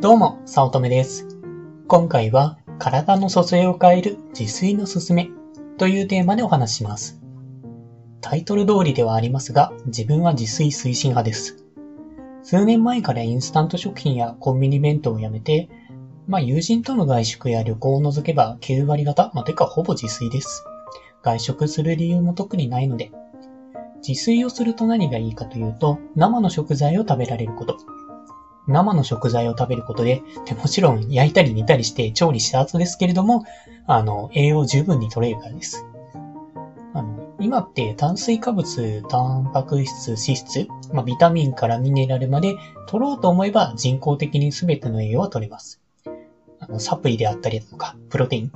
どうも、さおとめです。今回は、体の蘇生を変える自炊のすすめというテーマでお話しします。タイトル通りではありますが、自分は自炊推進派です。数年前からインスタント食品やコンビニ弁当をやめて、まあ友人との外食や旅行を除けば9割方、まあてかほぼ自炊です。外食する理由も特にないので、自炊をすると何がいいかというと、生の食材を食べられること。生の食材を食べることで、でもちろん焼いたり煮たりして調理した後ですけれども、あの、栄養十分に取れるからです。あの、今って炭水化物、タンパク質、脂質、まあ、ビタミンからミネラルまで取ろうと思えば人工的に全ての栄養は取れます。あの、サプリであったりだとか、プロテイン。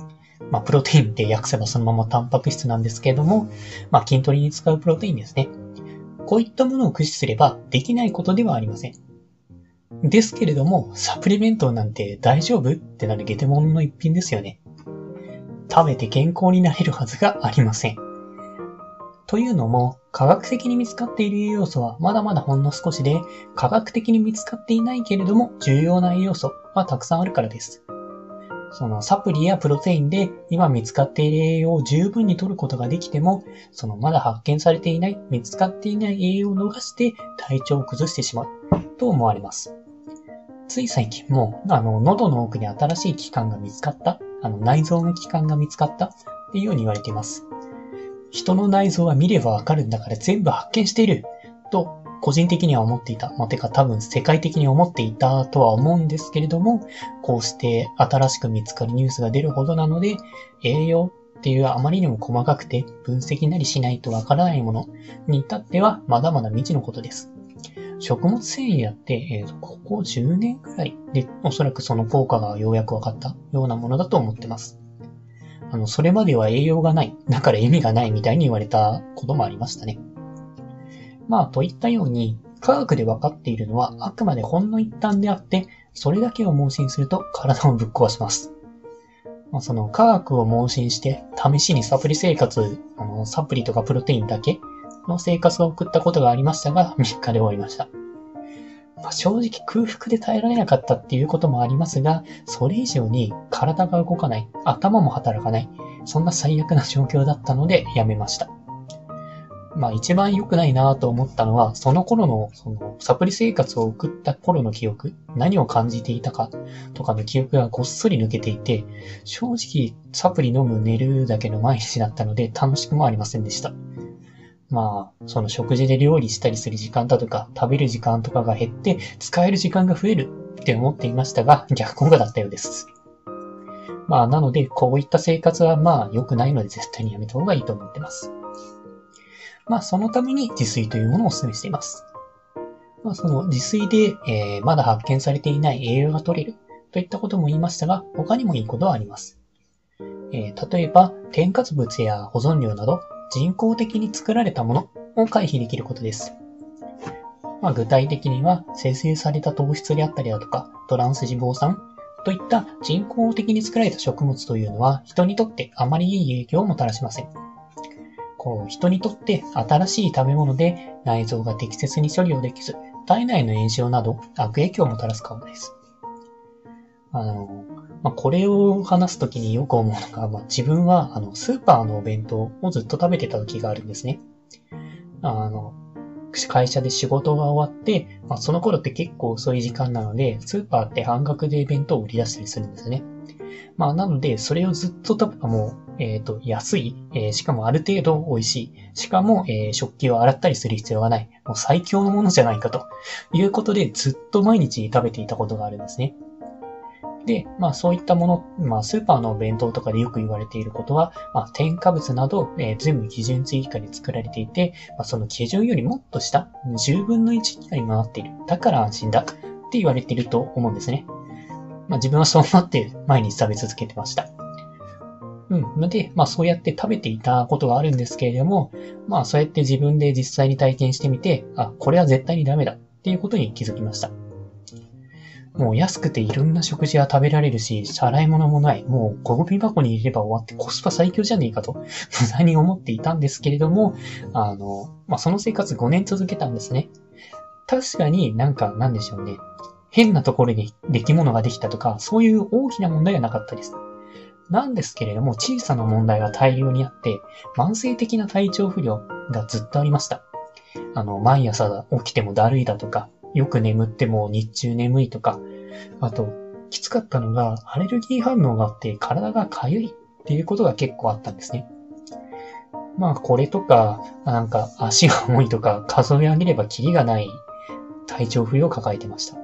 まあ、プロテインって訳せばそのままタンパク質なんですけれども、まあ、筋トレに使うプロテインですね。こういったものを駆使すればできないことではありません。ですけれども、サプリメントなんて大丈夫ってなるゲテモノの一品ですよね。食べて健康になれるはずがありません。というのも、科学的に見つかっている栄養素はまだまだほんの少しで、科学的に見つかっていないけれども重要な栄養素はたくさんあるからです。そのサプリやプロテインで今見つかっている栄養を十分に取ることができても、そのまだ発見されていない、見つかっていない栄養を逃して体調を崩してしまうと思われます。つい最近も、あの、喉の奥に新しい器官が見つかった、あの、内臓の器官が見つかった？っていうように言われています。人の内臓は見ればわかるんだから全部発見していると、個人的には思っていた。まあ、てか多分世界的に思っていたとは思うんですけれども、こうして新しく見つかるニュースが出るほどなので、栄養っていうあまりにも細かくて分析なりしないとわからないものに至ってはまだまだ未知のことです。食物繊維だって、えーと、ここ10年くらいでおそらくその効果がようやく分かったようなものだと思ってます。あの、それまでは栄養がない、だから意味がないみたいに言われたこともありましたね。まあ、といったように、科学で分かっているのはあくまでほんの一端であって、それだけを盲信すると体をぶっ壊します。まあ、その科学を盲信して、試しにサプリ生活、あの、サプリとかプロテインだけの生活を送ったことがありましたが、3日で終わりました。まあ、正直空腹で耐えられなかったっていうこともありますが、それ以上に体が動かない、頭も働かない、そんな最悪な状況だったのでやめました。まあ一番良くないなと思ったのは、その頃の、その、サプリ生活を送った頃の記憶、何を感じていたかとかの記憶がごっそり抜けていて、正直サプリ飲む寝るだけの毎日だったので楽しくもありませんでした。まあ、その食事で料理したりする時間だとか、食べる時間とかが減って、使える時間が増えるって思っていましたが、逆効果だったようです。まあ、なので、こういった生活はまあ良くないので絶対にやめた方がいいと思ってます。まあ、そのために自炊というものをお勧めしています。まあ、その自炊で、えーまだ発見されていない栄養が取れるといったことも言いましたが、他にもいいことはあります。えー例えば、添加物や保存料など、人工的に作られたものを回避できることです。まあ、具体的には、生成された糖質であったりだとか、トランス脂肪酸といった人工的に作られた食物というのは、人にとってあまりいい影響をもたらしません。こう、人にとって新しい食べ物で内臓が適切に処理をできず、体内の炎症など悪影響をもたらすかもです。あの、まあ、これを話すときによく思うのが、まあ、自分はあのスーパーのお弁当をずっと食べてた時があるんですね。あの、会社で仕事が終わって、まあ、その頃って結構遅い時間なので、スーパーって半額で弁当を売り出したりするんですね。まあ、なので、それをずっと食べばもう、えっ、と、安い、えーしかもある程度美味しい。しかも、えー食器を洗ったりする必要がない。もう最強のものじゃないかということで、ずっと毎日食べていたことがあるんですね。で、まあそういったもの、まあスーパーの弁当とかでよく言われていることは、まあ添加物など、えー全部基準値以下で作られていて、まあその基準よりもっと下、10分の1以下に回っている。だから安心だって言われていると思うんですね。まあ自分はそう思って毎日食べ続けてました。うん。ので、まあそうやって食べていたことがあるんですけれども、まあそうやって自分で実際に体験してみて、あ、これは絶対にダメだっていうことに気づきました。もう安くていろんな食事は食べられるし、洗い物もない。もうゴミ箱に入れれば終わってコスパ最強じゃねえかと、無駄に思っていたんですけれども、あの、まあ、その生活5年続けたんですね。確かになんか、なんでしょうね。変なところに出来物ができたとか、そういう大きな問題はなかったです。なんですけれども、小さな問題が大量にあって、慢性的な体調不良がずっとありました。あの、毎朝起きてもだるいだとか、よく眠っても日中眠いとか、あと、きつかったのが、アレルギー反応があって体が痒いっていうことが結構あったんですね。まあ、これとか、なんか足が重いとか、数え上げればキリがない体調不良を抱えてました。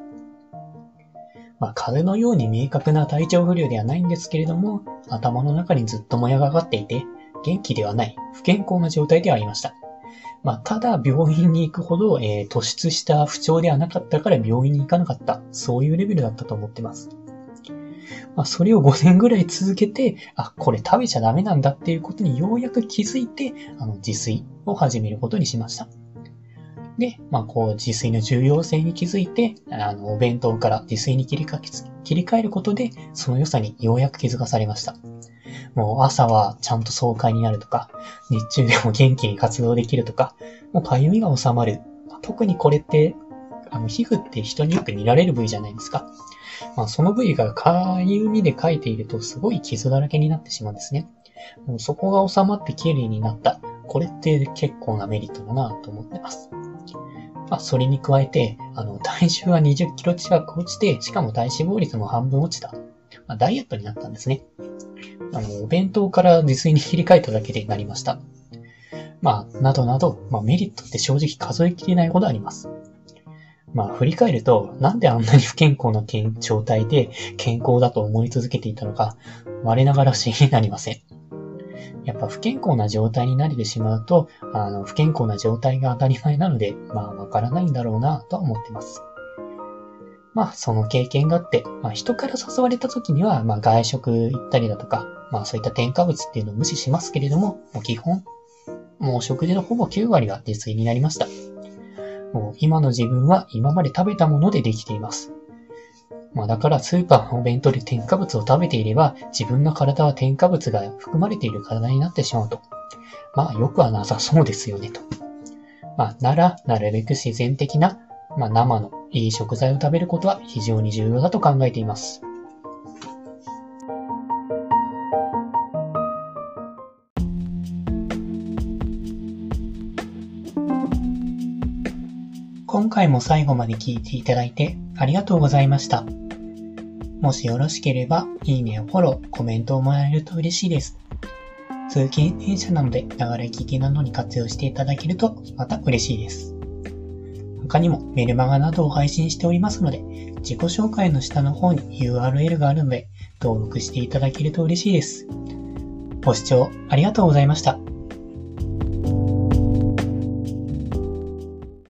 まあ、風のように明確な体調不良ではないんですけれども、頭の中にずっともやがかっていて、元気ではない、不健康な状態ではありました。まあ、ただ病院に行くほど、えー、突出した不調ではなかったから病院に行かなかった。そういうレベルだったと思ってます。まあ、それを5年ぐらい続けて、あ、これ食べちゃダメなんだっていうことにようやく気づいて、あの、自炊を始めることにしました。で、まあ、こう、自炊の重要性に気づいて、あの、お弁当から自炊に切りか、切り替えることで、その良さにようやく気づかされました。もう朝はちゃんと爽快になるとか、日中でも元気に活動できるとか、もう痒みが収まる。特にこれって、あの、皮膚って人によく見られる部位じゃないですか。まあ、その部位が痒みで描いているとすごい傷だらけになってしまうんですね。もうそこが収まって綺麗になった。これって結構なメリットだなと思ってます。まあ、それに加えて、あの、体重は20キロ近く落ちて、しかも体脂肪率も半分落ちた。まあ、ダイエットになったんですね。あの、お弁当から自炊に切り替えただけでなりました。まあ、などなど、まあ、メリットって正直数えきれないほどあります。まあ、振り返ると、なんであんなに不健康な状態で健康だと思い続けていたのか、我ながら不思議になりません。やっぱ不健康な状態になれてしまうと、あの、不健康な状態が当たり前なので、まあ、わからないんだろうな、とは思ってます。まあ、その経験があって、まあ、人から誘われた時には、まあ、外食行ったりだとか、まあ、そういった添加物っていうのを無視しますけれども、もう基本、もう食事のほぼ9割が自炊になりました。もう今の自分は今まで食べたものでできています。まあだからスーパーのお弁当で添加物を食べていれば自分の体は添加物が含まれている体になってしまうと。まあよくはなさそうですよねと。まあなら、なるべく自然的な、まあ生のいい食材を食べることは非常に重要だと考えています。今回も最後まで聞いていただいてありがとうございました。もしよろしければ、いいねをフォロー、コメントをもらえると嬉しいです。通勤電車なので、ながら聞きなどに活用していただけると、また嬉しいです。他にもメルマガなどを配信しておりますので、自己紹介の下の方に URL があるので、登録していただけると嬉しいです。ご視聴ありがとうございました。